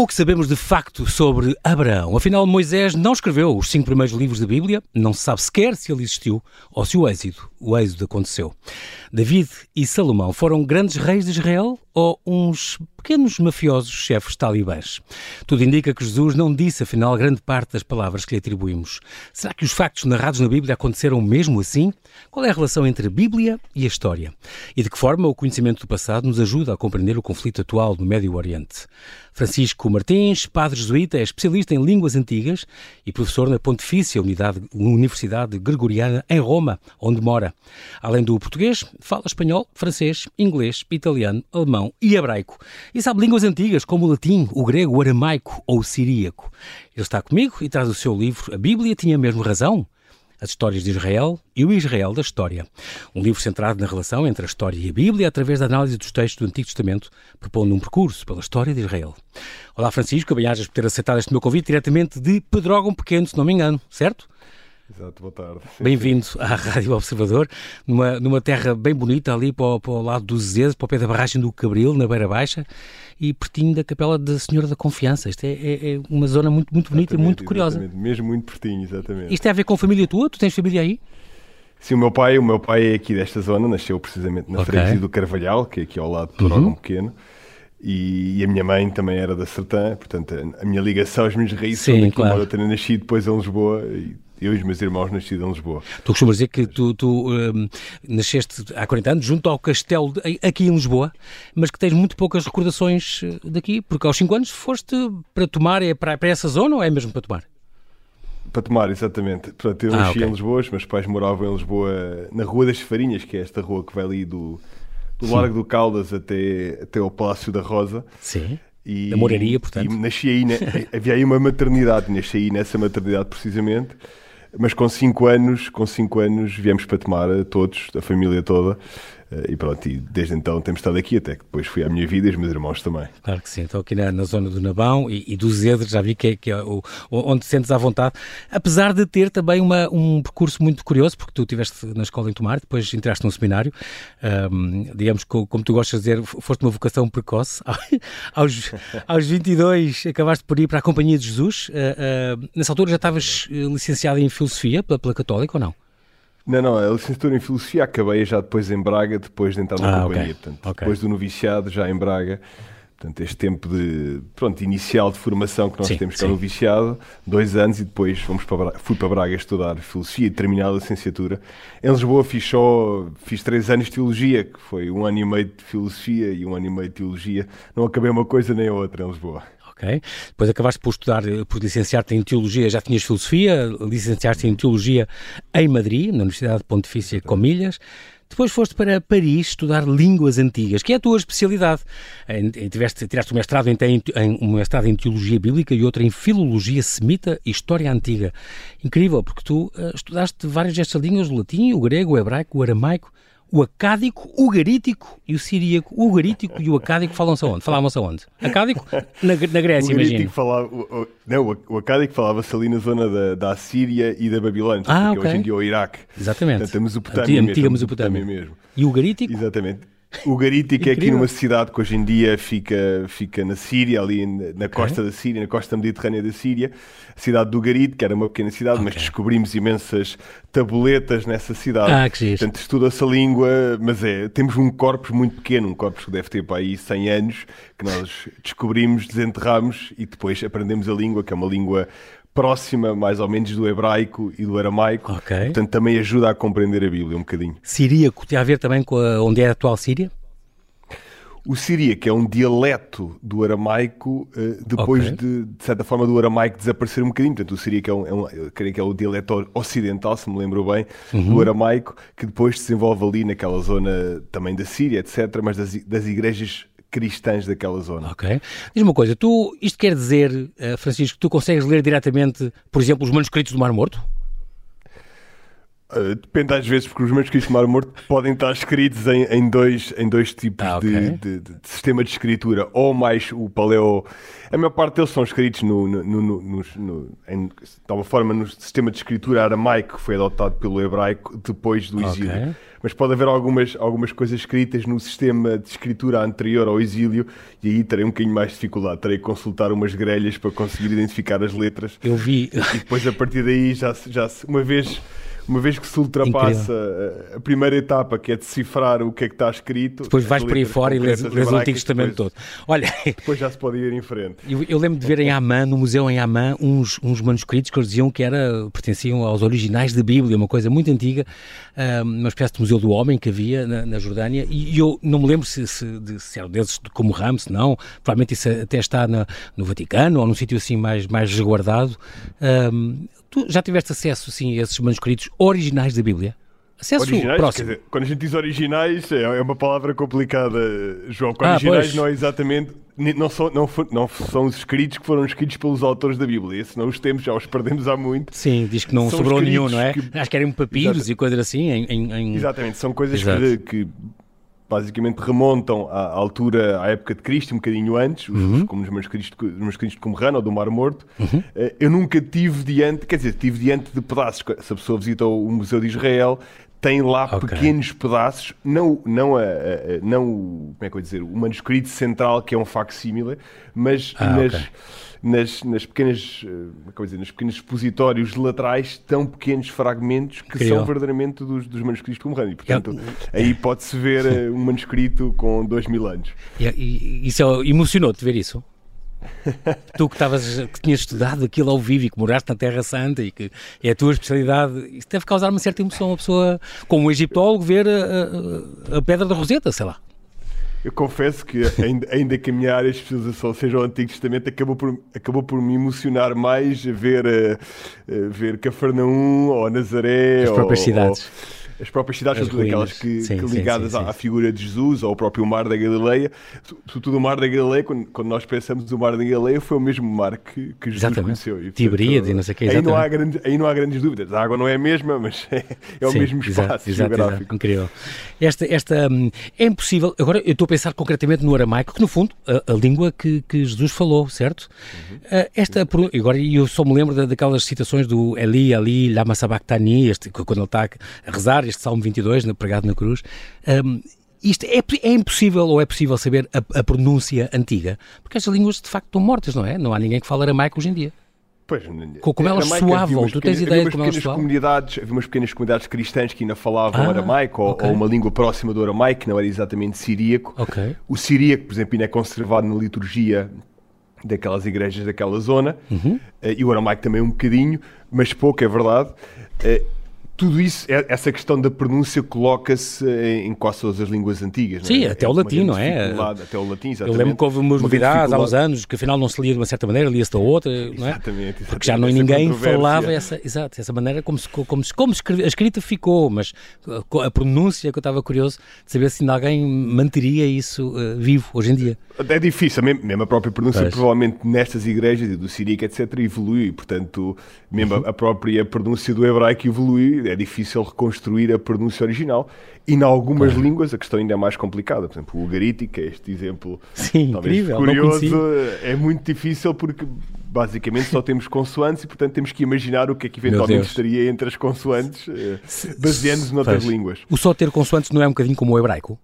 O que sabemos de facto sobre Abraão? Afinal, Moisés não escreveu os cinco primeiros livros da Bíblia, não se sabe sequer se ele existiu ou se o êxito, o êxodo aconteceu. David e Salomão foram grandes reis de Israel ou uns pequenos mafiosos chefes talibãs? Tudo indica que Jesus não disse, afinal, grande parte das palavras que lhe atribuímos. Será que os factos narrados na Bíblia aconteceram mesmo assim? Qual é a relação entre a Bíblia e a história? E de que forma o conhecimento do passado nos ajuda a compreender o conflito atual no Médio Oriente? Francisco Martins, padre jesuíta, é especialista em línguas antigas e professor na Pontifícia Universidade Gregoriana em Roma, onde mora. Além do português, fala espanhol, francês, inglês, italiano, alemão e hebraico. Sabe línguas antigas como o latim, o grego, o aramaico ou o siríaco. Ele está comigo e traz o seu livro A Bíblia Tinha Mesmo Razão? As Histórias de Israel e o Israel da História. Um livro centrado na relação entre a história e a Bíblia através da análise dos textos do Antigo Testamento, propondo um percurso pela história de Israel. Olá Francisco, bem-ajas por ter aceitado este meu convite diretamente de Pedrógão Pequeno, se não me engano, certo? Exato, boa tarde. Bem-vindo à Rádio Observador, numa, numa terra bem bonita ali para o, para o lado dos Zezes, para o pé da barragem do Cabril, na Beira Baixa, e pertinho da Capela da Senhora da Confiança. Isto é, é, é uma zona muito, muito bonita e muito curiosa. Mesmo muito pertinho, exatamente. Isto tem a ver com a família tua? Tu tens família aí? Sim, o meu pai, o meu pai é aqui desta zona, nasceu precisamente na okay. freguesia do Carvalhal, que é aqui ao lado de Torogão uhum. Pequeno. E, e, a minha mãe também era da Sertã, portanto a, minha ligação às minhas raízes Sim, claro. eu ter nascido depois em Lisboa e eu e os meus irmãos nascidos em Lisboa. Tu costumas dizer que tu, tu um, nasceste há 40 anos junto ao castelo de, aqui em Lisboa, mas que tens muito poucas recordações eh, daqui, porque aos 5 anos foste para tomar, é para, para essa zona ou é mesmo para tomar? Para tomar, exatamente. Portanto, eu ah, nasci okay. em Lisboa, os meus pais moravam em Lisboa, na Rua das Farinhas, que é esta rua que vai ali do, do Largo do Caldas até, até ao Palácio da Rosa. Sim. E, da Moraria, portanto. E nasci aí, havia aí uma maternidade, nasci aí nessa maternidade precisamente. Mas com 5 anos, com cinco anos viemos para tomar todos, a família toda. Eh, e pronto, e desde então temos estado aqui, até que depois fui à minha vida e os meus irmãos também. Claro que sim, estou aqui na, na zona do Nabão e, e do Zedre, já vi que é, que é o, onde te sentes à vontade, apesar de ter também uma, um percurso muito curioso, porque tu estiveste na escola em Tomar, depois entraste num seminário, um, digamos que, como tu gostas de dizer, foste uma vocação precoce, aos, aos 22 acabaste por ir para a Companhia de Jesus, uh, uh, nessa altura já estavas licenciado em Filosofia pela, pela Católica ou não? Não, não, a licenciatura em Filosofia acabei já depois em Braga, depois de entrar na ah, companhia. Okay. Portanto, okay. depois do noviciado, já em Braga. Portanto, este tempo de, pronto, inicial de formação que nós sim, temos cá no noviciado, dois anos, e depois fomos para Braga, fui para Braga estudar Filosofia e terminar a licenciatura. Em Lisboa fiz só, fiz três anos de Teologia, que foi um ano e meio de Filosofia e um ano e meio de Teologia. Não acabei uma coisa nem a outra em Lisboa ok? Depois acabaste por estudar, eh, por licenciar-te em Teologia, já tinhas Filosofia, licenciaste em Teologia em Madrid, na Universidade de Pontifícia Comilhas. Depois foste para Paris estudar línguas antigas, que é a tua especialidade. Tiveste, tiraste um mestrado em, em, um mestrado em Teologia Bíblica e outro em Filologia Semita e História Antiga. Incrível, porque tu uh, estudaste várias destas línguas, o latim, o grego, o hebraico, o aramaico o acádico, o garítico e o siríaco. O garítico e o acádico falam-se aonde? Falavam-se aonde? Acádico? Na, na Grécia, imagina. Falava, o, o, não, o acádico falava-se ali na zona da, da Síria e da Babilónia, ah, que okay. hoje em dia é o Iraque. Exatamente. Portanto, a Mesopotâmia, antiga, mesmo, Mesopotâmia mesmo. E o garítico? Exatamente. O Garítico é aqui numa cidade que hoje em dia fica, fica na Síria, ali na okay. costa da Síria, na costa mediterrânea da Síria. A cidade do Garito, que era uma pequena cidade, okay. mas descobrimos imensas tabuletas nessa cidade. Ah, que giro. Portanto, estuda-se a língua, mas é, temos um corpus muito pequeno, um corpus que deve ter para aí 100 anos, que nós descobrimos, desenterramos e depois aprendemos a língua, que é uma língua próxima, mais ou menos, do hebraico e do aramaico. Okay. Portanto, também ajuda a compreender a Bíblia um bocadinho. Siríaco tem a ver também com a, onde é a atual Síria? O siríaco é um dialeto do aramaico, uh, depois okay. de, de certa forma, do aramaico desaparecer um bocadinho. Portanto, o siríaco é, um, é um, eu creio que é o dialeto ocidental, se me lembro bem, uhum. do aramaico, que depois se desenvolve ali naquela zona também da Síria, etc., mas das, das igrejas cristãs daquela zona. Ok. Diz uma coisa, tu, isto quer dizer, uh, Francisco, que tu consegues ler diretamente, por exemplo, os manuscritos do Mar Morto? Uh, depende às vezes, porque os manuscritos de Mar Morto podem estar escritos em, em, dois, em dois tipos ah, okay. de, de, de, sistema de escritura, ou mais o paleo. A maior parte deles são escritos no, no, no, no, no em, de tal forma no sistema de escritura aramaico que foi adotado pelo hebraico depois do exílio. Okay. Mas pode haver algumas, algumas coisas escritas no sistema de escritura anterior ao exílio e aí terei um bocadinho mais de dificuldade. Terei que consultar umas grelhas para conseguir identificar as letras. Eu vi. E depois a partir daí já, já uma vez uma vez que se ultrapassa Incrível. a primeira etapa, que é decifrar o que é que está escrito. Depois vais por aí fora e lês, lês o Antigo Testamento todo. Olha, depois já se pode ir em frente. Eu, eu lembro de ver em Amã, no museu em Amã, uns, uns manuscritos que eles diziam que era, pertenciam aos originais da Bíblia, uma coisa muito antiga, uma espécie de museu do homem que havia na, na Jordânia, e eu não me lembro se, se, de, se eram desses como Ramos, não, provavelmente isso até está na, no Vaticano ou num sítio assim mais, mais resguardado. Um, Tu já tiveste acesso, sim, a esses manuscritos originais da Bíblia? Acesso originais, próximo. Dizer, quando a gente diz originais, é, é uma palavra complicada, João. Ah, originais pois. não é exatamente. Não são, não, não são os escritos que foram escritos pelos autores da Bíblia, se não os temos, já os perdemos há muito. Sim, diz que não são sobrou nenhum, não é? Que... Acho que eram papiros e coisas assim. Em, em, em... Exatamente, são coisas que, que basicamente remontam à altura, à época de Cristo, um bocadinho antes, uhum. como os manuscritos, os manuscritos de Qumran ou do Mar Morto. Uhum. Eh, eu nunca tive diante, quer dizer, tive diante de pedaços. Se a pessoa visita o Museu de Israel, tem lá okay. pequenos pedaços, não, não, a, a, não como é que eu dizer, o manuscrito central, que é um facsímile, mas ah, nas, okay. Nas, nas pequenas, eh, como é dizer, nos pequenos expositórios laterais, tão pequenos fragmentos que são verdadeiramente dos, dos manuscritos Qumran. E, portanto, aí pode-se ver eh, um manuscrito com dois mil anos. E, e isso é, emocionou-te ver isso? tu que, estavas, que tinhas estudado aquilo ao vivo e que moraste na Terra Santa e que é a tua especialidade, isso deve causar uma certa emoção a pessoa, como um egiptólogo, ver a, a, a Pedra da Roseta, sei lá. Eu confesso que, ainda, ainda que a minha área de especialização seja o Antigo Testamento, acabou por, acabou por me emocionar mais ver, uh, ver Cafarnaum ou Nazaré. As próprias ou, cidades. Ou, as próprias cidades, são aquelas que, sim, que ligadas sim, sim, à figura de Jesus ou ao próprio Mar da Galileia. Sobretudo o Mar da Galileia, quando, quando nós pensamos no Mar da Galileia, foi o mesmo mar que, que Jesus exatamente. conheceu. Tiberíades e não sei o que, aí não, há grandes, aí não há grandes dúvidas. A água não é a mesma, mas é, é o mesmo espaço exato, geográfico. Exato, incrível. Esta, esta, hum, é impossível, agora eu estou a pensar concretamente no aramaico, que no fundo, a, a língua que, que Jesus falou, certo? Uhum. Uh, esta, agora eu só me lembro daquelas citações do Eli, Ali, Lama Sabachthani, este, quando ele está a rezar, este Salmo 22, pregado na cruz. Um, isto é, é, impossível ou é possível saber a, a, pronúncia antiga? Porque estas línguas de facto estão mortas, não é? Não há ninguém que fale aramaico hoje em dia. Pois, como elas soavam, tu tens ideia de como elas soavam? Comunidades, havia umas pequenas comunidades cristãs que ainda falavam ah, aramaico okay. ou, ou, uma língua próxima do aramaico, que não era exatamente siríaco. Okay. O siríaco, por exemplo, ainda é conservado na liturgia daquelas igrejas daquela zona, uhum. Eh, e o aramaico também um bocadinho, mas pouco, é verdade. Tudo isso, é, essa questão da pronúncia coloca-se em quase todas as línguas antigas. Sim, é? até é o latim, não é? Até o latim, exatamente. Eu lembro que houve umas novidades há uns anos que afinal não se lia de uma certa maneira, lia-se da outra, não é? Exatamente. Porque já não, ninguém falava essa, exato, essa maneira como, se, como, como a escrita ficou, mas a pronúncia que eu estava curioso de saber se ainda alguém manteria isso uh, vivo hoje em dia. É difícil, mesmo a própria pronúncia, pois. provavelmente nestas igrejas, do Síriaco, etc., evolui, portanto, mesmo uhum. a própria pronúncia do hebraico evolui, é difícil reconstruir a pronúncia original. E em algumas claro. línguas a questão ainda é mais complicada. Por exemplo, o garítico, é este exemplo Sim, incrível, curioso, é muito difícil porque basicamente só temos consoantes e portanto temos que imaginar o que é que eventualmente estaria entre as consoantes, eh, baseando-nos noutras línguas. O só ter consoantes não é um bocadinho como o hebraico?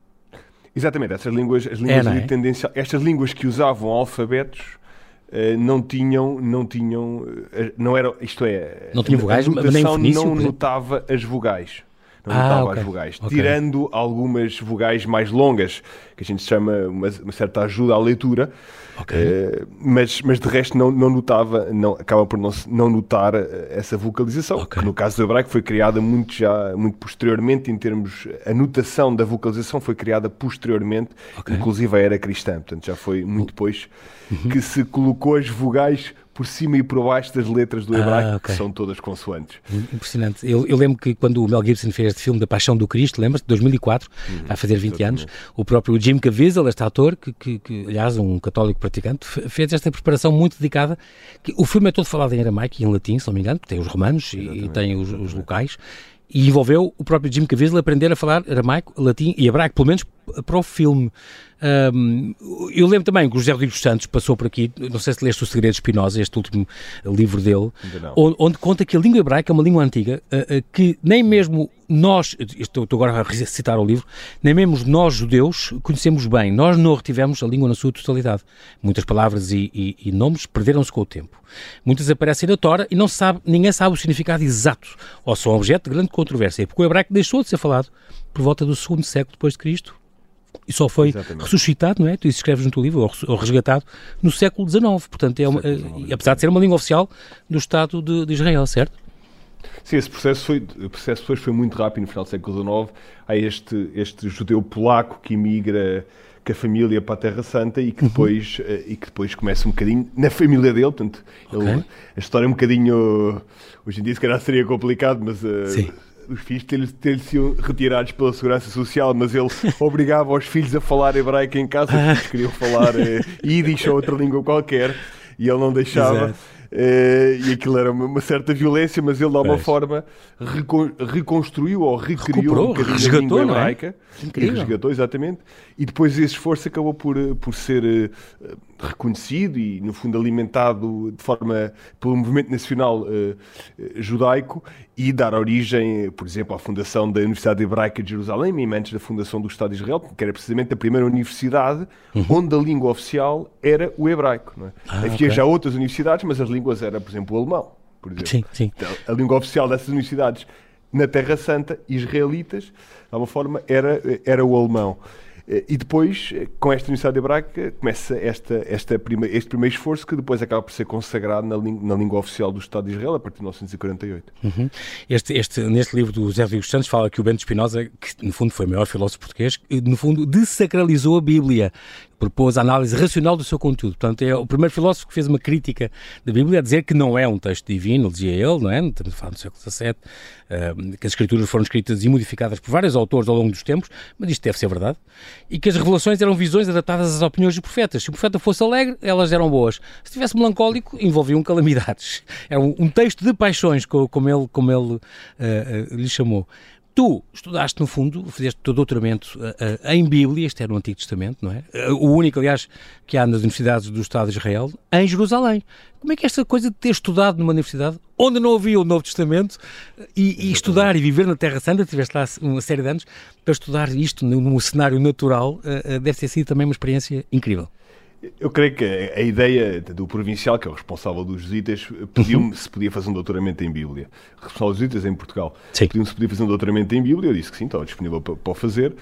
Exatamente, essas línguas, as línguas é, é? Tendência, estas línguas que usavam alfabetos não tinham, não tinham, uh, não era, isto é, não tinha vogais, a nem fenício, não notava as vogais. Não ah, notava okay. as vogais, okay. tirando algumas vogais mais longas, que a gente chama uma, uma certa ajuda à leitura, Okay. Uh, mas, mas de resto não, não notava, não, acaba por não, não notar eh, essa vocalização, okay. que no caso do hebraico foi criada muito já, muito posteriormente em termos, a notação da vocalização foi criada posteriormente, okay. inclusive a era cristã, portanto já foi muito depois uhum. que se colocou as vogais por cima e por baixo das letras do hebraico, ah, okay. que são todas consoantes. Impressionante. Eu, eu, lembro que quando o Mel Gibson fez este filme da Paixão do Cristo, lembras-te, 2004, uhum, vai fazer 20 exatamente. anos, o próprio Jim Caviezel, este ator, que, que, que, aliás um católico praticante, fez esta preparação muito dedicada. Que, o filme é todo falado em aramaico e em latim, se não me engano, tem os romanos e, e, tem os, os locais, e envolveu o próprio Jim Caviezel aprender a falar aramaico, latim e hebraico, pelo menos para o filme. Um, eu lembro também que o José Rodrigues Santos passou por aqui, não sei se leste O Segredo de Espinosa, este último livro dele, onde, onde, conta que a língua hebraica é uma língua antiga uh, uh, que nem mesmo nós, estou, estou agora a citar o livro, nem mesmo nós judeus conhecemos bem, nós não retivemos a língua na sua totalidade. Muitas palavras e, e, e nomes perderam-se com o tempo. Muitas aparecem na Tora e não sabe, ninguém sabe o significado exato, ou são objeto de grande controvérsia, porque o hebraico deixou de ser falado por volta do segundo século depois de Cristo e só foi Exatamente. ressuscitado, não é? Tu escreves no teu livro, ou resgatado, no século XIX. Portanto, é uma, XIX. apesar de ser uma língua oficial do Estado de, de Israel, certo? Sim, esse processo foi, o processo depois foi muito rápido no final do século XIX. Há este, este judeu polaco que emigra com a família para a Terra Santa e que uhum. depois, uhum. e que depois começa um bocadinho na família dele. Portanto, okay. ele, a história é um bocadinho. Hoje em dia, se calhar seria complicado, mas. Uh, os filhos ter, ter sido retirados pela Segurança Social, mas ele obrigava os filhos a falar hebraico em casa, porque eles queriam falar uh, Yiddish ou outra língua qualquer, e ele não deixava. Uh, e aquilo era uma, uma, certa violência, mas ele de alguma forma recon, reconstruiu ou recriou Recuperou, um bocadinho a língua é? hebraica. É? E resgatou, exatamente. E depois esse esforço acabou por, eh, por ser uh, reconhecido e, no fundo, alimentado de forma pelo movimento nacional uh, judaico e dar origem, por exemplo, à fundação da Universidade Hebraica de Jerusalém, mesmo antes da fundação do Estado de Israel, que era precisamente a primeira universidade uhum. onde a língua oficial era o hebraico. Não é? Ah, Havia okay. já outras universidades, mas as línguas eram, por exemplo, o alemão. Por exemplo. Sim, sim. Então, a língua oficial dessas universidades na Terra Santa, israelitas, de alguma forma, era, era o alemão. Eh, e depois, eh, com esta Universidade Hebraica, começa esta, esta prima, este primeiro esforço que depois acaba por ser consagrado na, na língua oficial do Estado de Israel a partir de 1948. Uhum. Este, este, neste livro do José Rodrigues Santos fala que o Bento Espinosa, que no fundo foi o maior filósofo português, no fundo desacralizou a Bíblia propôs a análise racional do seu conteúdo. Portanto, é o primeiro filósofo que fez uma crítica da Bíblia a dizer que não é um texto divino, dizia ele, não é? Estamos a do século XVII, uh, que as escrituras foram escritas e modificadas por vários autores ao longo dos tempos, mas isto deve ser verdade, e que as revelações eram visões adaptadas às opiniões dos profetas. Se o profeta fosse alegre, elas eram boas. Se estivesse melancólico, envolviam calamidades. Era um, um texto de paixões, como ele, como ele uh, uh, lhe chamou. Tu estudaste, no fundo, fizeste o teu doutoramento uh, uh, em Bíblia, isto é no Antigo Testamento, não é? Uh, o único, aliás, que há nas universidades do Estado de Israel, em Jerusalém. Como é que esta coisa de ter estudado numa universidade onde não havia o Novo Testamento e, e estudar e viver na Terra Santa, tiveste lá uma série de anos, para estudar isto num cenário natural, deve ter sido também uma experiência incrível. Eu creio que a ideia do provincial, que é o responsável dos jesuítas, pediu-me uhum. se podia fazer um doutoramento em Bíblia. Responsável dos jesuítas em Portugal. Pediu-me se podia fazer um doutoramento em Bíblia. Eu disse que sim, estava disponível para, para o fazer.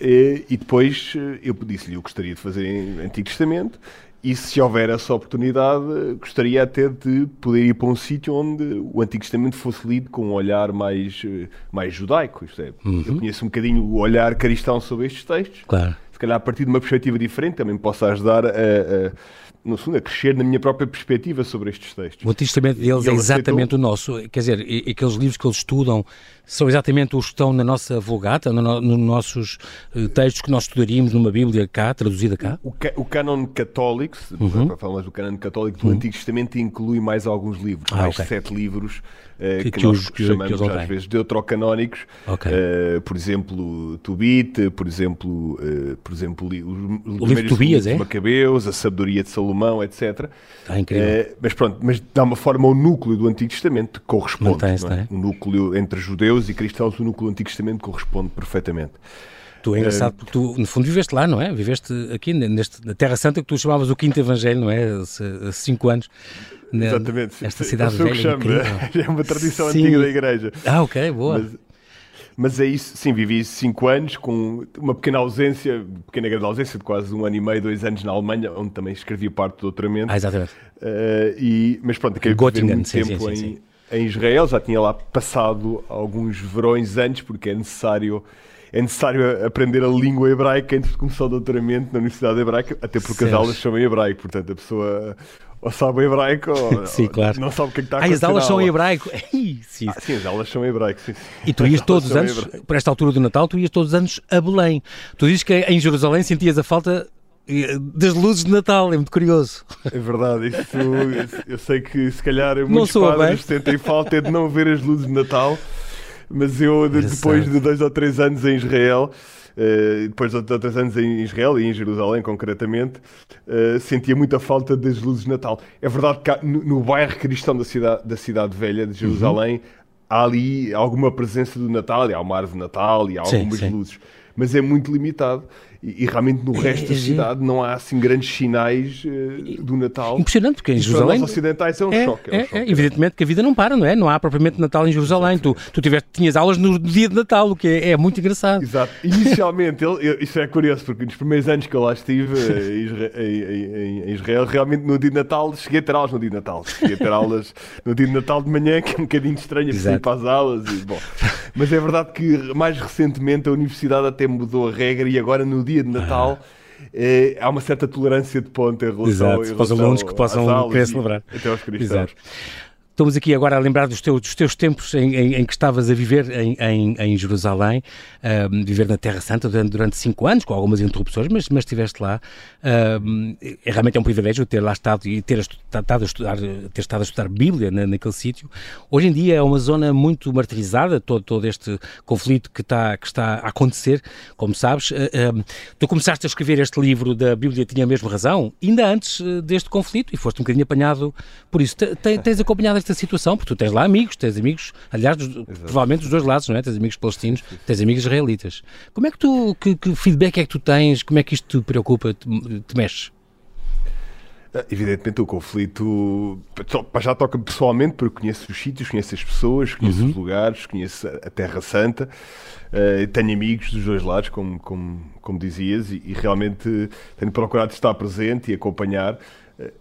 E, depois eh, eu disse-lhe eu gostaria de fazer em Antigo Testamento e se houver essa oportunidade, gostaria até de poder ir para um sítio onde o Antigo Testamento fosse lido com um olhar mais, eh, mais judaico. Isto é, uhum. Eu conheço um bocadinho o olhar cristão sobre estes textos. Claro se calhar a partir de uma perspectiva diferente, também possa ajudar a, no fundo, a crescer na minha própria perspectiva sobre estes textos. O testamento deles é exatamente aceitou... o nosso. Quer dizer, aqueles livros que eles estudam são exatamente os que estão na nossa Vulgata, nos no nossos uh, textos que nós estudaríamos numa Bíblia cá, traduzida cá? O, o canon católico, uhum. para falar do canon católico do uhum. Antigo Testamento, inclui mais alguns livros, ah, mais okay. sete livros uh, que, que, que, nós que, chamamos que às vezes deuterocanónicos. Okay. Uh, por exemplo, Tubit, por exemplo, por exemplo os, o livro de Tobias, é? Macabeus, a sabedoria de Salomão, etc. Ah, incrível. mas pronto, mas dá uma forma o núcleo do Antigo Testamento corresponde. Não não é? O núcleo entre judeus e cristãos, o núcleo do Antigo Testamento corresponde perfeitamente. Tu é engraçado porque tu, no fundo, viveste lá, não é? Viveste aqui neste, na Terra Santa que tu chamavas o Quinto Evangelho, não é? Há cinco anos. Na, Exatamente. Esta cidade velha. Que chamo, é uma tradição Sim. antiga da Igreja. Ah, ok, boa. Mas, mas é isso, sim, vivi cinco anos com uma pequena ausência, pequena grande ausência de quase um ano e meio, dois anos na Alemanha, onde também escrevi parte do doutoramento. Ah, exatamente. Uh, e, mas pronto, acabei viver muito sim, tempo sim, sim, em, em Israel, já tinha lá passado alguns verões antes, porque é necessário, é necessário aprender a língua hebraica antes de começar o doutoramento na Universidade Hebraica, até porque as aulas são em hebraico, portanto a pessoa ou sabe hebraico ou, sim, claro. não sabe o que, é que está a acontecer. as aulas são em hebraico. sim. Ah, sim, as aulas são em hebraico. Sim, sim. E tu ias todos os anos, por esta altura do Natal, tu ias todos os anos a Belém. Tu dizes que em Jerusalém sentias a falta das luzes de Natal, é muito curioso. É verdade, isso, eu sei que se calhar muitos padres sentem falta é de não ver as luzes de Natal, mas eu, depois de dois ou três anos em Israel, depois de três anos em Israel e em Jerusalém concretamente, uh, sentia muita falta das luzes de Natal. É verdade que no, no, bairro cristão da cidade, da cidade velha de Jerusalém uhum. há ali alguma presença do Natal, e há uma árvore de Natal e há algumas sim, sim. luzes, mas é muito limitado. E, e, realmente no resto da cidade não há assim grandes sinais uh, do Natal. Impressionante, porque em Jerusalém. Para ocidentais é um é, choque. É, um é, choque. evidentemente que a vida não para, não é? Não há propriamente Natal em Jerusalém. Tu, tu tiveste, tinhas aulas no dia de Natal, o que é, é muito engraçado. Exato. Inicialmente, ele, isso é curioso, porque nos primeiros anos que eu lá estive eh, em, Israel, realmente no dia de Natal, cheguei a ter aulas no dia de Natal. Cheguei a ter aulas no dia de Natal de manhã, que é um bocadinho estranho para ir para as aulas. E, bom. Mas é verdade que mais recentemente a universidade até mudou a regra e agora no dia de Natal. Ah é, há uma certa tolerância de ponta em relação, Exato, em relação para os alunos que possam querer celebrar. Até aos cristãos. Exato. Estamos aqui agora a lembrar dos teus, dos teus tempos em, em, em, que estavas a viver em, em, Jerusalém, viver na Terra Santa durante, durante, cinco anos, com algumas interrupções, mas, mas estiveste lá. É, realmente é um privilégio ter lá estado e ter, estado a estudar, ter estado a estudar Bíblia na, naquele sítio. Hoje em dia é uma zona muito martirizada, todo, todo este conflito que está, que está a acontecer, como sabes. Uh, tu começaste a escrever este livro da Bíblia Tinha Mesmo Razão, ainda antes deste conflito, e foste um bocadinho apanhado por isso. Tens acompanhado esta situação, porque tu tens lá amigos, tens amigos, aliás, dos, provavelmente dos dois lados, não é? Tens amigos palestinos, tens amigos israelitas. Como é que tu, que, que, feedback é que tu tens? Como é que isto te preocupa, te, te mexe? Ah, evidentemente o conflito já toca pessoalmente, porque conheço os sítios, conheço as pessoas, conheço uhum. os lugares, conheço a Terra Santa, uh, tenho amigos dos dois lados, como, como, como dizias, e, e realmente tenho procurado estar presente e acompanhar.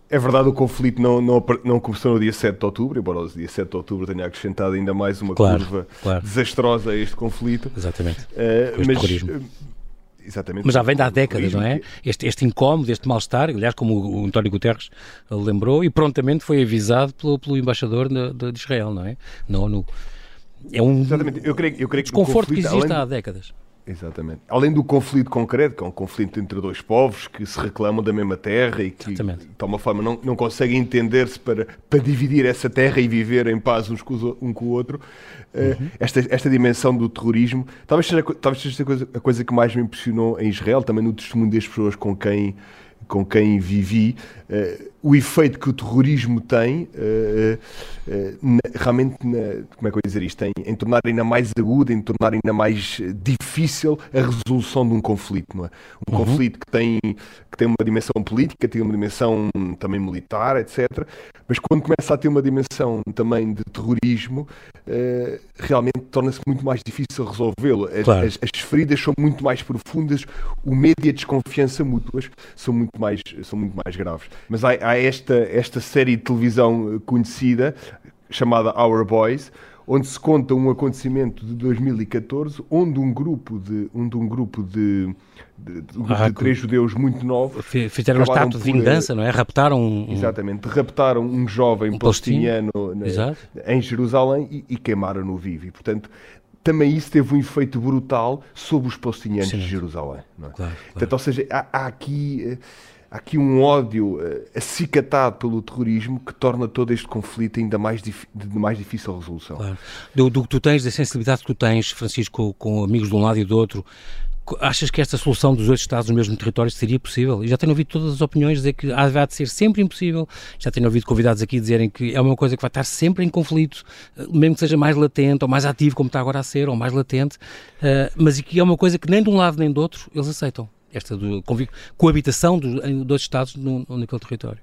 É verdade, o conflito não, não, não, começou no dia 7 de outubro, embora o dia 7 de outubro tenha acrescentado ainda mais uma claro, curva claro. desastrosa a este conflito. Exatamente. Uh, mas, uh, exatamente. Mas já vem de há décadas, não é? Este, este incómodo, este mal-estar, aliás, como o, António Guterres lembrou, e prontamente foi avisado pelo, pelo embaixador de, de Israel, não é? Na ONU. É um Exatamente. Eu creio, eu creio que desconforto que existe além... há décadas. Exatamente. Além do conflito concreto, que é um conflito entre dois povos que se reclamam da mesma terra e que, Exatamente. de alguma forma, não, não conseguem entender-se para, para dividir essa terra e viver em paz uns com, um com o outro, eh, uhum. uh, esta, esta dimensão do terrorismo, talvez seja, talvez seja a, coisa, a coisa que mais me impressionou em Israel, também no testemunho das pessoas com quem com quem vivi, uh, o efeito que o terrorismo tem, uh, uh, realmente, na, como é que eu ia dizer isto, em, em, tornar ainda mais aguda, em tornar ainda mais difícil a resolução de um conflito, não é? Um uhum. conflito que tem, que tem uma dimensão política, tem uma dimensão também militar, etc. Mas quando começa a ter uma dimensão também de terrorismo, realmente torna-se muito mais difícil resolvê-lo. Claro. As, as feridas são muito mais profundas, o medo e a desconfiança mútuas são muito muito mais, são muito mais graves. Mas há, há esta, esta série de televisão conhecida, chamada Our Boys, onde se conta um acontecimento de 2014, onde um grupo de um, de um grupo de, de, de, ah, de três judeus muito novos fizeram um estado de vingança, não é? Raptaram um, exatamente, raptaram um jovem um palestiniano na, em Jerusalém e, e queimaram-no vivo. E portanto também isso teve um efeito brutal sobre os palestinianos Sim. de Jerusalém. Não é? claro, claro. Portanto, ou seja, há, há aqui eh, há aqui um ódio uh, acicatado pelo terrorismo que torna todo este conflito ainda mais de mais difícil resolução. Claro. Do, do, que tu tens, da sensibilidade que tu tens, Francisco, com amigos de um lado e do outro, achas que esta solução dos dois Estados no mesmo território seria possível? E já tenho ouvido todas as opiniões dizer que há de ser sempre impossível. Já tenho ouvido convidados aqui dizerem que é uma coisa que vai estar sempre em conflito, eh, mesmo que seja mais latente ou mais ativo, como está agora a ser, ou mais latente, uh, mas que é uma coisa que nem de um lado nem do outro eles aceitam. Esta do, coabitação dos dois Estados no, naquele território.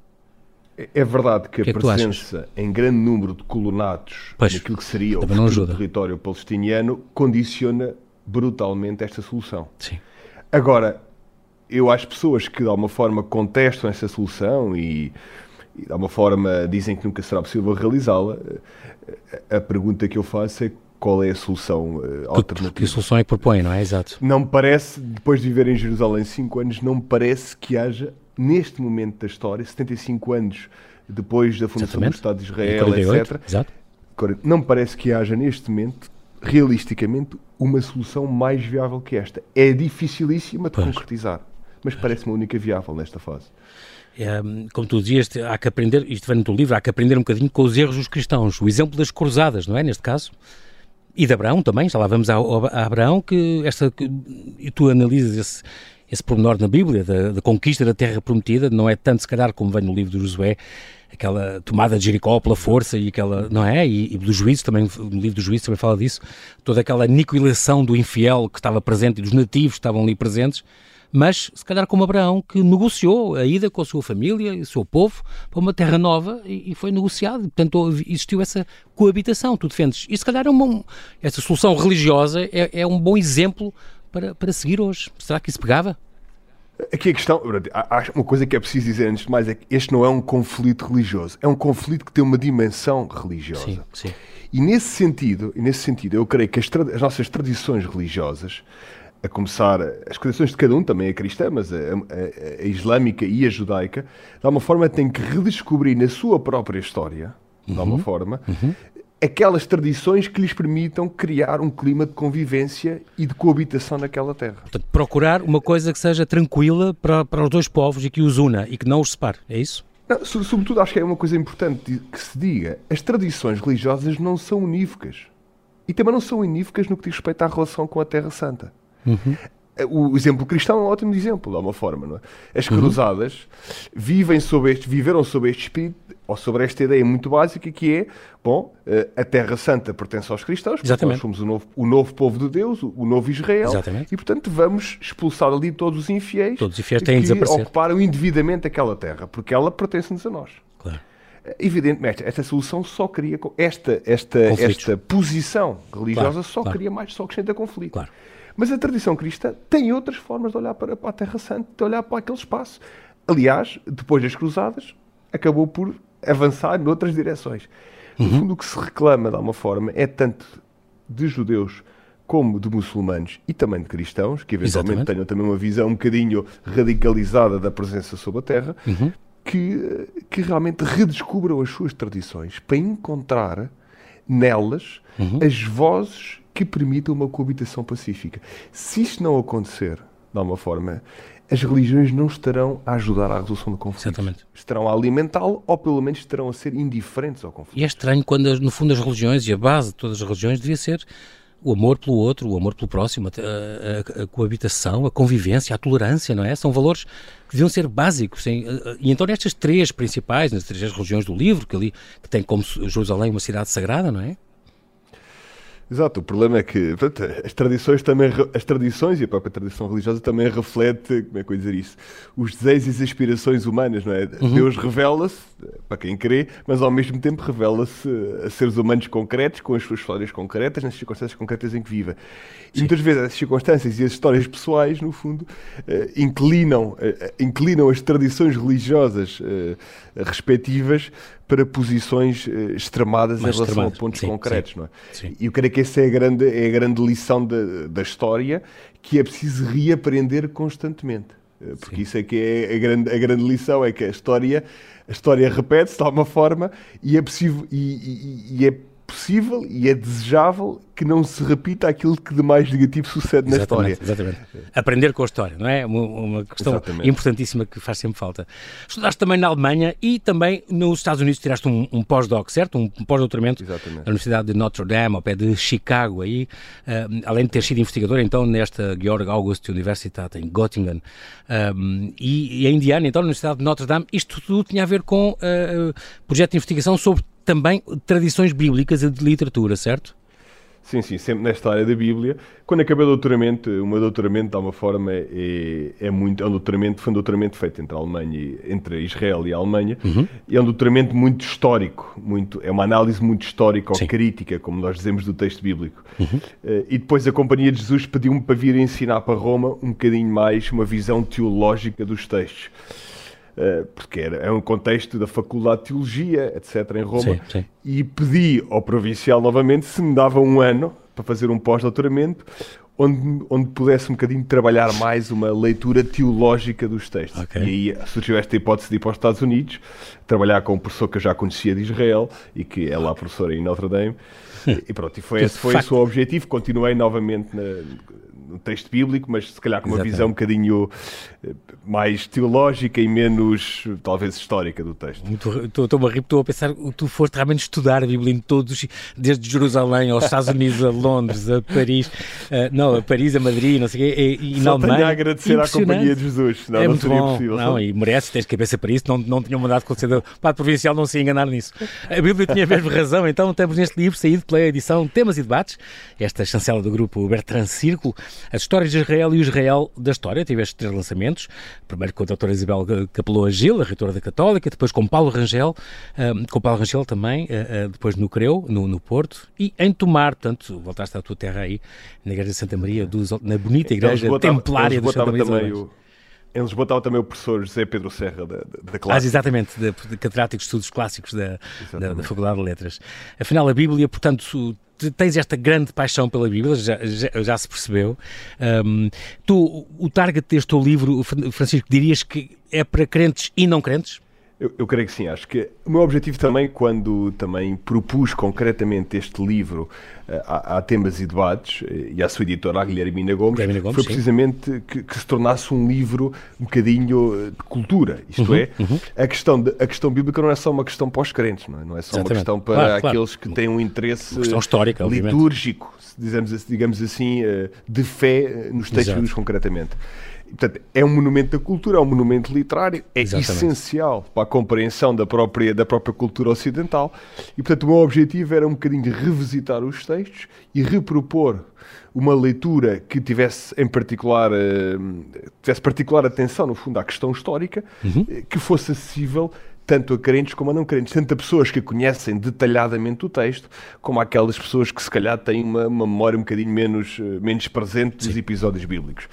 É, é verdade que, que a é presença em grande número de colonatos pois, naquilo que seria o território palestiniano condiciona brutalmente esta solução. Sim. Agora, eu acho pessoas que de alguma forma contestam essa solução e, e de alguma forma dizem que nunca será possível realizá-la. A pergunta que eu faço é qual é a solução uh, alternativa. Que solução é que propõe, não é? Exato. Não me parece, depois de viver em Jerusalém 5 anos, não me parece que haja, neste momento da história, 75 anos depois da fundação Exatamente. do Estado de Israel, 48, etc. Exato. Não me parece que haja, neste momento, realisticamente, uma solução mais viável que esta. É dificilíssima de pois. concretizar, mas parece-me a única viável nesta fase. É, como tu dizias, há que aprender, isto vem no teu livro, há que aprender um bocadinho com os erros dos cristãos. O exemplo das cruzadas, não é? Neste caso. E de Abraão também, já lá vamos a, a Abraão, que esta, que, tu analisas esse, esse pormenor na Bíblia, da, da, conquista da terra prometida, não é tanto se calhar como vem no livro de Josué, aquela tomada de Jericó pela força e aquela, não é? E, e do juízo também, no livro do juízo também fala disso, toda aquela aniquilação do infiel que estava presente e dos nativos que estavam ali presentes, mas se calhar como Abraão, que negociou a ida com a sua família e o seu povo para uma terra nova e, e foi negociado. Portanto, existiu essa coabitação, tu defendes. E se calhar é uma, essa solução religiosa é, é um bom exemplo para, para seguir hoje. Será que isso pegava? Aqui a questão, há uma coisa que é preciso dizer antes de mais é que este não é um conflito religioso, é um conflito que tem uma dimensão religiosa. Sim, sim. E nesse sentido, e nesse sentido, eu creio que as, as nossas tradições religiosas a começar as tradições de cada um, também a cristã, mas a, a, a, islâmica e a judaica, de alguma forma têm que redescobrir na sua própria história, de alguma uhum, forma, uhum. aquelas tradições que lhes permitam criar um clima de convivência e de coabitação naquela terra. Portanto, procurar uma coisa que seja tranquila para, para os dois povos e que os una e que não os separe, é isso? Não, sobretudo, acho que é uma coisa importante que se diga: as tradições religiosas não são unívocas. E também não são unívocas no que diz respeito à relação com a Terra Santa. Uhum. O exemplo cristão é um ótimo exemplo, de alguma forma. Não é? As uhum. cruzadas uhum. vivem sob este, viveram sob este espírito, ou sobre esta ideia muito básica que é, bom, eh, a Terra Santa pertence aos cristãos, nós somos o novo, o novo povo de Deus, o novo Israel, Exatamente. e portanto vamos expulsar ali todos os infiéis, todos os infiéis têm que ocuparam indevidamente aquela terra, porque ela pertence-nos a nós. Claro. Evidentemente, esta solução só cria esta, esta, esta posição religiosa claro, só claro. cria mais, só acrescenta conflito. Claro. Mas a tradição cristã tem outras formas de olhar para, a Terra Santa, de olhar para aquele espaço. Aliás, depois das Cruzadas, acabou por avançar noutras direções. No uhum. fundo, o que se reclama, de alguma forma, é tanto de judeus como de muçulmanos e também de cristãos, que eventualmente Exatamente. tenham também uma visão um bocadinho radicalizada da presença sobre a Terra, uhum. que, que realmente redescubram as suas tradições para encontrar nelas uhum. as vozes que permita uma coabitação pacífica. Se isto não acontecer, de alguma forma, as religiões não estarão a ajudar à resolução do conflito. Exatamente. Estarão a alimentá-lo ou pelo menos estarão a ser indiferentes ao conflito. E é estranho quando, no fundo, as religiões e a base de todas as religiões devia ser o amor pelo outro, o amor pelo próximo, a, a, a, coabitação, a convivência, a tolerância, não é? São valores que deviam ser básicos. E então estas três principais, nas três religiões do livro, que ali que tem como Jerusalém uma cidade sagrada, não é? Exato, o problema é que portanto, as tradições também as tradições e a própria tradição religiosa também reflete, como é que eu ia dizer isso, os desejos e as aspirações humanas, não é? Uhum. Deus revela-se, para quem crê, mas ao mesmo tempo revela-se a seres humanos concretos, com as suas histórias concretas, nas circunstâncias concretas em que vive. E muitas vezes as circunstâncias e as histórias pessoais, no fundo, uh, inclinam, uh, inclinam as tradições religiosas uh, respectivas para posições extremadas Mais em relação extremado. a pontos sim, concretos. Sim, não é? Sim. E eu creio que essa é a grande, é a grande lição da, da história que é preciso reaprender constantemente. Porque isso é que é a grande, a grande lição, é que a história, a história repete-se de alguma forma e é possível e, e, e é possível e é desejável que não se repita aquilo que de mais negativo sucede na exatamente, história. Exatamente. Aprender com a história, não é? Uma, uma questão exatamente. importantíssima que faz sempre falta. Estudaste também na Alemanha e também nos Estados Unidos tiraste um, um pós-doc, certo? Um, um pós-doutoramento na Universidade de Notre Dame, ao pé de Chicago, aí, uh, além de ter sido investigador, então, nesta Georg August Universität em Göttingen um, e, e, em Indiana, então, na Universidade de Notre Dame, isto tudo tinha a ver com uh, projeto de investigação sobre também tradições bíblicas e de literatura, certo? Sim, sim, sempre nesta área da Bíblia. Quando acabei o doutoramento, o meu doutoramento, de alguma forma, é, é muito, é um doutoramento, foi um doutoramento feito entre a Alemanha, entre Israel e a Alemanha, uhum. e é um doutoramento muito histórico, muito, é uma análise muito histórica ou crítica, como nós dizemos, do texto bíblico. Uhum. Uh, e depois a Companhia de Jesus pediu-me para vir ensinar para Roma um bocadinho mais uma visão teológica dos textos. Eh, porque era, é um contexto da Faculdade de Teologia, etc., em Roma, sim, sim. e pedi ao provincial novamente se me dava um ano para fazer um pós-doutoramento onde, onde pudesse um bocadinho trabalhar mais uma leitura teológica dos textos. Okay. E aí surgiu esta hipótese de ir para os Estados Unidos, trabalhar com um professor que eu já conhecia de Israel e que é lá professor em Notre Dame. E pronto, e foi, esse foi o seu objetivo. Continuei novamente na, no texto bíblico, mas se calhar com uma Exatamente. visão um bocadinho eh, mais teológica e menos, talvez, histórica do texto. Estou-me a rir, estou a pensar, tu foste realmente estudar a Bíblia em todos, desde Jerusalém aos Estados Unidos, a Londres, a Paris, uh, não, a Paris, a Madrid, não sei o quê, e, e na Alemanha. Tenho a agradecer à Companhia de Jesus, não, é não seria bom. possível. Não, e mereces, tens cabeça para isso, não, não tinham mandado conceder, Padre Provincial não se enganar nisso. A Bíblia tinha mesmo razão, então estamos neste livro saído pela edição Temas e Debates, esta chancela do grupo Bertrand Círculo, as histórias de Israel e o Israel da história, tiveste três lançamentos, primeiro com a doutora Isabel Capelou Gil, a reitora da Católica, depois com Paulo Rangel, um, com Paulo Rangel também, uh, uh, depois no Creu, no, no, Porto, e em Tomar, portanto, voltaste à tua terra aí, na Igreja de Santa Maria, dos, na bonita igreja templária do Santa Maria em Lisboa estava também o professor José Pedro Serra, da, da classe. Ah, exatamente, de, de catedráticos de estudos clássicos da, da, da, Faculdade de Letras. Afinal, a Bíblia, portanto, tens esta grande paixão pela Bíblia, já, já, já se percebeu. Um, tu, o target deste teu livro, Francisco, dirias que é para crentes e não crentes? Eu, eu, creio que sim. Acho que o meu objetivo também, quando também propus concretamente este livro uh, a, a, temas e debates, uh, e à sua editora, a Guilhermina Gomes, Guilhermina Gomes foi precisamente que, que, se tornasse um livro um bocadinho eh, de cultura. Isto uhum, é, uhum. A, questão de, a questão bíblica não é só uma questão para os crentes, não é, não é só Exatamente. uma questão para claro, aqueles claro. que têm um interesse litúrgico, digamos, digamos assim, de fé nos textos bíblicos concretamente. Portanto, é um monumento da cultura, é um monumento literário, é Exatamente. essencial para a compreensão da própria, da própria cultura ocidental. E, portanto, o meu objetivo era um bocadinho revisitar os textos e repropor uma leitura que tivesse em particular uh, tivesse particular atenção no fundo à questão histórica uhum. Eh, que fosse acessível tanto a crentes como a não crentes, tanto a pessoas que conhecem detalhadamente o texto, como aquelas pessoas que se calhar têm uma, uma memória um bocadinho menos, eh, menos presente dos Sim. episódios bíblicos.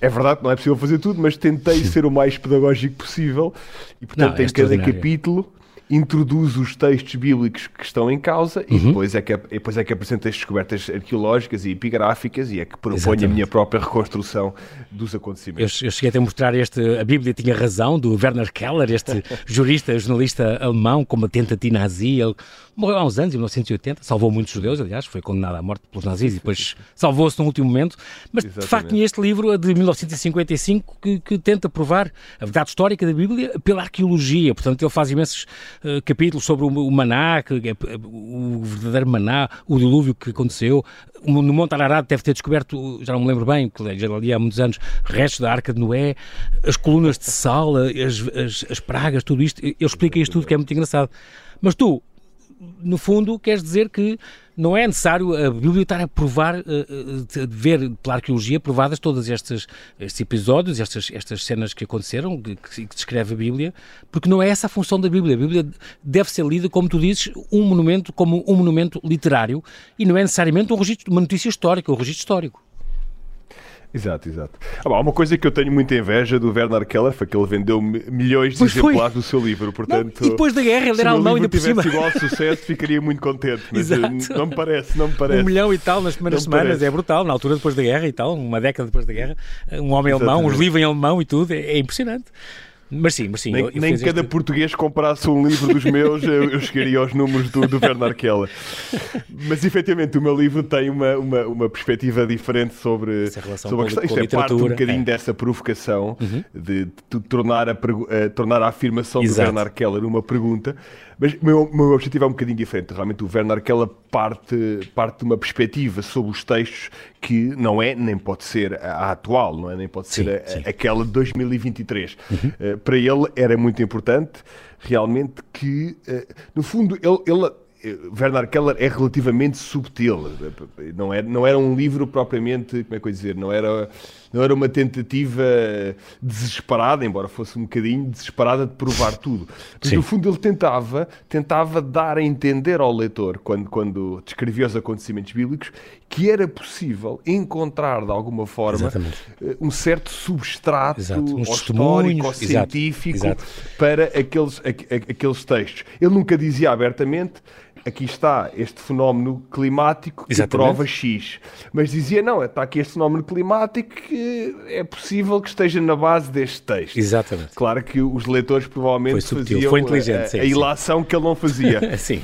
É verdade que não é possível fazer tudo, mas tentei ser o mais pedagógico possível. E, portanto, não, é em cada capítulo introduz os textos bíblicos que estão em causa uhum. e depois é, que, depois é que apresenta as descobertas arqueológicas e epigráficas e é que propõe Exatamente. a minha própria reconstrução dos acontecimentos. Eu, eu cheguei a mostrar este, a Bíblia tinha razão, do Werner Keller, este jurista, jornalista alemão, combatente anti-nazi, ele morreu há uns anos, em 1980, salvou muitos judeus, aliás, foi condenado à morte pelos nazis e depois salvou-se no último momento, mas Exatamente. de facto este livro, a de 1955, que, que tenta provar a verdade histórica da Bíblia pela arqueologia, portanto ele faz imensos uh, capítulos sobre o, Maná, que, é, o verdadeiro Maná, o dilúvio que aconteceu, no Monte Ararat deve ter descoberto, já não me lembro bem, porque já ali há muitos anos, restos da Arca de Noé, as colunas de sal, as, as, as pragas, tudo isto. Ele explica isto tudo que é muito engraçado. Mas tu, no fundo, queres dizer que não é necessário a Bíblia estar a provar, uh, uh, ver pela arqueologia provadas todos estes, estes episódios, estas, estas cenas que aconteceram, que, que, descreve a Bíblia, porque não é essa a função da Bíblia. A Bíblia deve ser lida, como tu dizes, um monumento como um monumento literário e não é necessariamente um registro, uma notícia histórica, um registro histórico. Exato, exato. Ah, bom, uma coisa que eu tenho muita inveja do Werner Keller foi que ele vendeu milhões de pois exemplares foi. do seu livro, portanto... Não, e depois da guerra ele era alemão ainda por cima. Se igual sucesso, ficaria muito contente, mas eh, exato. não me parece, não me parece. Um milhão e tal nas primeiras não semanas, é brutal, na altura depois da guerra e tal, uma década depois da guerra, um homem Exatamente. alemão, uns livros em alemão e tudo, é, é impressionante. Mas sim, mas sim. Nem, nem cada este... português comprasse um livro dos meus, eu, eu chegaria aos números do, do Bernard Keller. Mas efetivamente o meu livro tem uma, uma, uma perspectiva diferente sobre, sobre a questão. Isto é parte um bocadinho é. dessa provocação uhum. de, de, tornar, a, a, tornar a afirmação Exato. do Bernard Keller uma pergunta. Mas o meu, meu objetivo é um bocadinho diferente. Realmente o Werner Keller parte, parte de uma perspectiva sobre os textos que não é, nem pode ser a, atual, não é? Nem pode ser sim, a, sim. aquela de 2023. Uhum. Uh, para ele era muito importante realmente que, uh, no fundo, ele, ele Werner Keller é relativamente subtil. Não era, não era um livro propriamente, como é que eu ia dizer, não era, não era uma tentativa desesperada, embora fosse um bocadinho desesperada de provar tudo. Mas, no fundo, ele tentava, tentava dar a entender ao leitor, quando, quando descrevia os acontecimentos bíblicos, que era possível encontrar, de alguma forma, Exatamente. Eh, um certo substrato um histórico ou científico Exato. para aqueles, aqueles textos. Ele nunca dizia abertamente aqui está este fenómeno climático que Exatamente. prova X. Mas dizia, não, está aqui este fenómeno climático que é possível que esteja na base deste texto. Exatamente. Claro que os leitores provavelmente foi faziam foi inteligente, a, sim, a ilação sim. que ele não fazia. sim.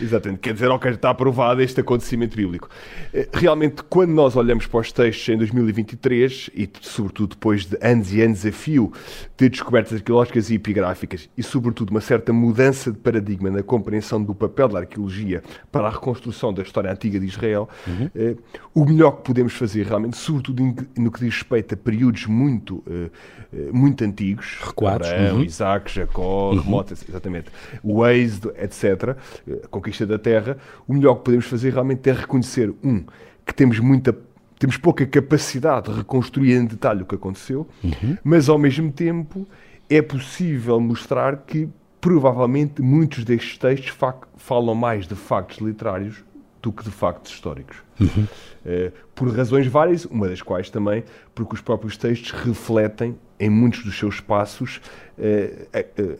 Exatamente, quer dizer, ok, está aprovado este acontecimento bíblico. Eh, realmente, quando nós olhamos para os textos em 2023, e sobretudo depois de anos e anos a fio de descobertas arqueológicas e epigráficas, e sobretudo uma certa mudança de paradigma na compreensão do papel da arqueologia para a reconstrução da história antiga de Israel, uhum. eh, o melhor que podemos fazer realmente, sobretudo no que diz respeito a períodos muito, eh, eh muito antigos, Recuados. Abraão, uhum. Isaac, Jacó, uhum. remotas, exatamente, o êxodo, etc., a conquista da terra, o melhor que podemos fazer realmente é reconhecer, um, que temos muita temos pouca capacidade de reconstruir em detalhe o que aconteceu, uhum. mas ao mesmo tempo é possível mostrar que provavelmente muitos destes textos falam mais de factos literários do que de factos históricos. Uhum. Uh, por razões várias, uma das quais também porque os próprios textos refletem em muitos dos seus passos uh,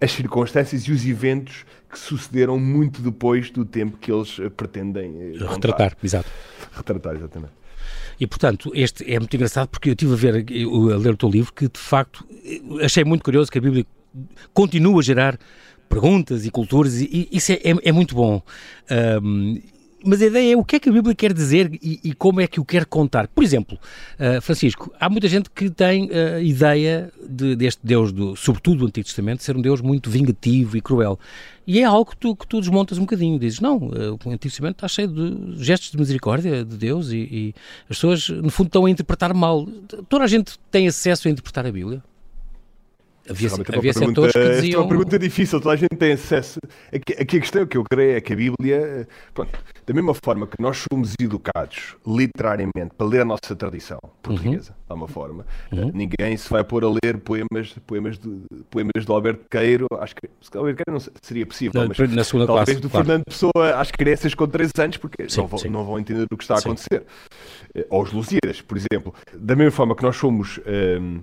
as circunstâncias e os eventos que sucederam muito depois do tempo que eles pretendem retratar. Exato. Retratar, exatamente. E, portanto, este é muito engraçado porque eu estive a ver, a ler o teu livro, que de facto achei muito curioso que a Bíblia continua a gerar perguntas e culturas, e, isso é, é, é muito bom. Um, mas a ideia é o que é que a Bíblia quer dizer e, e como é que o quer contar. Por exemplo, uh, Francisco, há muita gente que tem a uh, ideia de, deste Deus, do, sobretudo do Antigo Testamento, ser um Deus muito vingativo e cruel. E é algo que tu, que tu desmontas um bocadinho. Dizes, não, uh, o Antigo Testamento está cheio de gestos de misericórdia de Deus e, e as pessoas, no fundo, estão a interpretar mal. Toda a gente tem acesso a interpretar a Bíblia? Havia, é havia setores que diziam... é uma pergunta difícil, toda a gente tem acesso. Aqui, aqui a questão que eu creio é que a Bíblia, pronto, da mesma forma que nós somos educados literariamente para ler a nossa tradição portuguesa, uhum. de alguma forma, uhum. ninguém se vai pôr a ler poemas, poemas, de, poemas de Alberto Queiro, acho que Alberto Queiro não seria possível, mas na segunda talvez classe, do claro. Fernando Pessoa às crianças com 13 anos, porque sim, não, vão, não, vão, entender o que está a acontecer. Sim. Ou os Lusíadas, por exemplo. Da mesma forma que nós somos. Hum,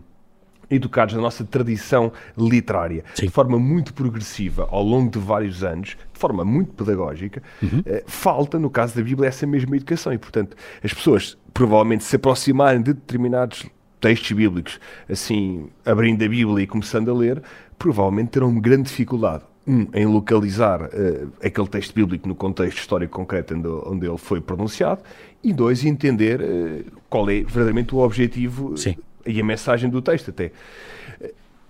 educados na nossa tradição literária, Sim. de forma muito progressiva, ao longo de vários anos, de forma muito pedagógica, uhum. eh, falta, no caso da Bíblia, essa mesma educação. E, portanto, as pessoas provavelmente se aproximarem de determinados textos bíblicos, assim, abrindo a Bíblia e começando a ler, provavelmente terão uma grande dificuldade. Um, em localizar uh, aquele texto bíblico no contexto histórico concreto onde, onde ele foi pronunciado, e dois, entender uh, qual é verdadeiramente o objetivo Sim e a mensagem do texto até.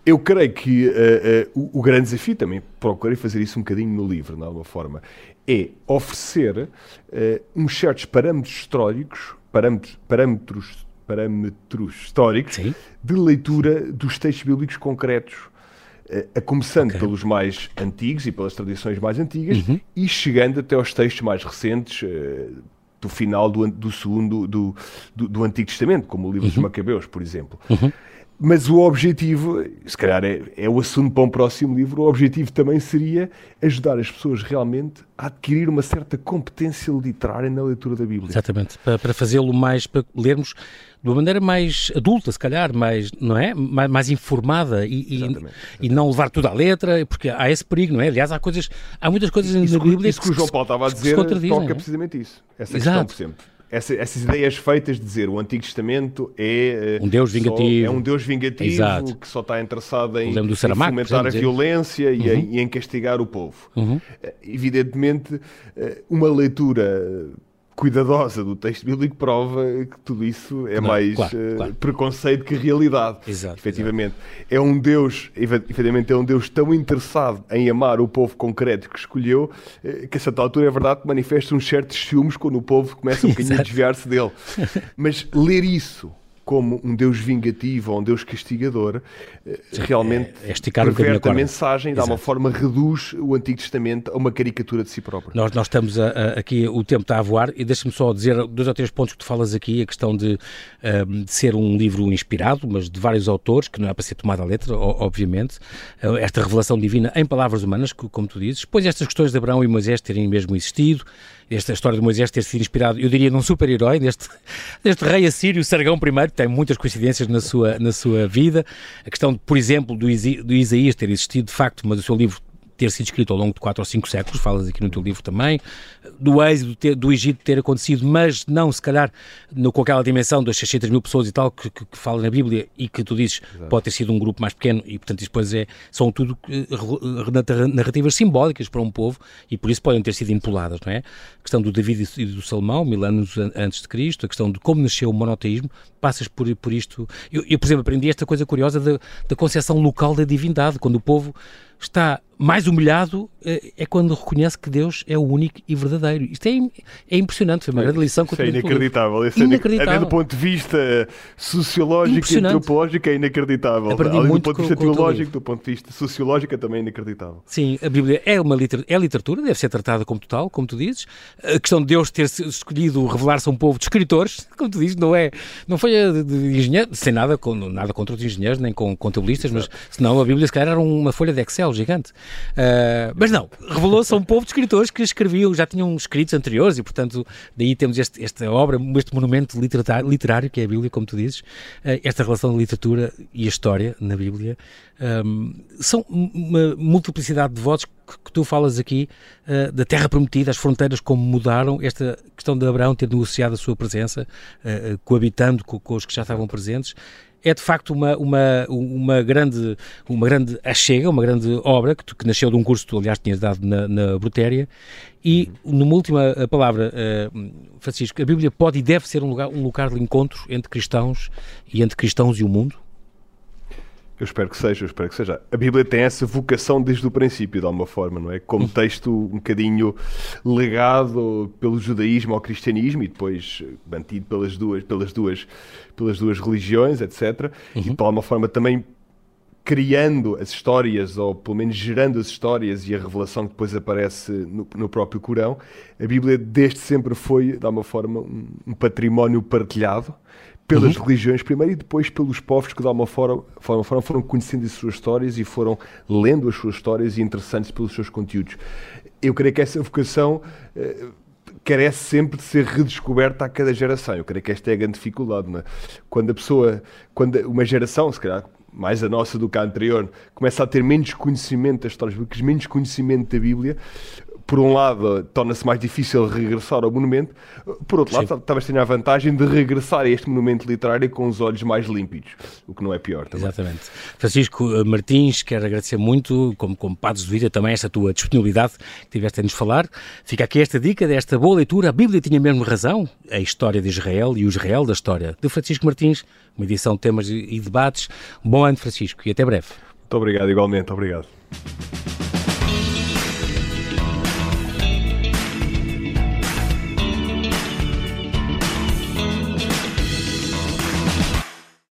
Eu creio que uh, uh, o, o, grande desafio, também procurei fazer isso um bocadinho no livro, de alguma forma, é oferecer uh, uns certos parâmetros históricos, parâmetros, parâmetros, parâmetros históricos Sim. de leitura dos textos bíblicos concretos, a começando okay. pelos mais antigos e pelas tradições mais antigas uhum. e chegando até aos textos mais recentes, do final do, do segundo do, do, do, Antigo Testamento, como o livro uhum. dos Macabeus, por exemplo. Uhum. Mas o objetivo, se calhar é, é o assunto para um próximo livro, o objetivo também seria ajudar as pessoas realmente a adquirir uma certa competência literária na leitura da Bíblia. Exatamente, para, para fazê-lo mais, para lermos de uma maneira mais adulta, se calhar, mais, não é? mais, mais informada e, e, e, não levar tudo à letra, porque há esse perigo, não é? Aliás, há coisas, há muitas coisas isso, na Bíblia isso que, que o João Paulo estava a dizer toca precisamente isso. Essa Exato. questão, por exemplo essa, essas ideias feitas de dizer o Antigo Testamento é eh, um Deus vingativo, só, é um Deus vingativo Exato. que só está interessado em, em fomentar a violência e, em, e, em, castigar o povo. Uhum. Eh, evidentemente, eh, uma leitura cuidadosa do texto bíblico prova que tudo isso é Não, mais claro, uh, claro. preconceito que realidade. Exato, efetivamente. Exato. É um Deus, efetivamente, é um Deus tão interessado em amar o povo concreto que escolheu, uh, que a certa altura é verdade que manifesta uns certos ciúmes quando o povo começa um bocadinho a desviar-se dele. Mas ler isso como um Deus vingativo ou um Deus castigador, eh, Sim, realmente é, é perverte um a, a mensagem e de alguma forma reduz o Antigo Testamento a uma caricatura de si próprio. Nós, nós estamos a, a, aqui, o tempo está a voar e deixa-me só dizer dois ou três pontos que tu falas aqui, a questão de, ehm, de, ser um livro inspirado, mas de vários autores, que não é para ser tomado à letra, obviamente, eh, esta revelação divina em palavras humanas, como tu dizes, depois estas questões de Abraão e Moisés terem mesmo existido, esta história de Moisés ter sido inspirado, eu diria, num super-herói, deste, deste rei assírio, Sargão I, tem muitas coincidências na sua, na sua vida. A questão, por exemplo, do, Isa, do Isaías ter existido de facto, mas o seu livro ter sido escrito ao longo de quatro ou cinco séculos, falas aqui no teu livro também, do êxito ter, do Egito ter acontecido, mas não se calhar no, com aquela dimensão das 600 mil pessoas e tal que, que, que fala na Bíblia e que tu dizes Exato. pode ter sido um grupo mais pequeno e portanto depois é, são tudo uh, narrativas simbólicas para um povo e por isso podem ter sido empoladas, não é? A questão do David e do Salomão, mil anos antes de Cristo, a questão de como nasceu o monoteísmo, passas por, por isto. Eu, eu, por exemplo, aprendi esta coisa curiosa da, da concepção local da divindade, quando o povo está mais humilhado eh, é quando reconhece que Deus é o único e verdadeiro. Isto é, é impressionante, foi uma grande lição que eu é inacreditável. Isso é inacreditável. Até do ponto de vista sociológico e antropológico é inacreditável. Além do ponto de vista teológico, do ponto de vista sociológico é também inacreditável. Sim, a Bíblia é uma liter, é literatura, deve ser tratada como tal, como tu dizes. A questão de Deus ter escolhido revelar-se a um povo de escritores, como tu dizes, não é, não foi de, engenheiros, sem nada, com, nada contra os engenheiros, nem com contabilistas, Exato. mas senão a Bíblia se calhar era uma folha de Excel gigante. Uh, mas não, revelou-se um povo de escritores que escreviam, já tinham escritos anteriores e, portanto, daí temos este, esta obra, este monumento literário, que é a Bíblia, como tu dizes, uh, esta relação de literatura e a história na Bíblia. Um, são uma multiplicidade de votos que, que tu falas aqui uh, da Terra Prometida, as fronteiras como mudaram, esta questão de Abraão ter negociado a sua presença, coabitando com, com os que já estavam presentes é de facto uma, uma, uma, grande, uma grande achega, uma grande obra que, que nasceu de um curso que tu, aliás, tinhas dado na, na Brutéria. E, numa última palavra, uh, Francisco, a Bíblia pode e deve ser um lugar, um lugar de encontro entre cristãos e entre cristãos e o mundo? Eu espero que seja, eu espero que seja. A Bíblia tem essa vocação desde o princípio, de alguma forma, não é? Como uhum. texto um bocadinho legado pelo judaísmo ao cristianismo e depois mantido pelas duas, pelas duas, pelas duas religiões, etc. Uhum. E de alguma forma também criando as histórias, ou pelo menos gerando as histórias e a revelação que depois aparece no, no próprio Corão, a Bíblia desde sempre foi, de alguma forma, um, um património partilhado pelas uhum. religiões primeiro e depois pelos povos que de alguma forma, forma, forma foram conhecendo as suas histórias e foram lendo as suas histórias e interessantes pelos seus conteúdos. Eu creio que essa vocação uh, carece sempre de ser redescoberta a cada geração. Eu creio que esta é a grande dificuldade. Não é? Quando a pessoa, quando uma geração, se calhar mais a nossa do que a anterior, começa a ter menos conhecimento das histórias bíblicas, menos conhecimento da Bíblia, por um lado, torna-se mais difícil regressar ao monumento, por outro lado, talvez tenha a vantagem de regressar a este monumento literário com os olhos mais límpidos, o que não é pior também. Exatamente. Francisco eh, Martins, quero agradecer muito, como, como Padres de Vida, também esta tua disponibilidade que tiveste a nos falar. Fica aqui esta dica desta boa leitura. A Bíblia tinha mesmo razão, a história de Israel e o Israel da história, de Francisco Martins, uma edição de temas e debates. Um bom ano, Francisco, e até breve. Muito obrigado, igualmente. Obrigado.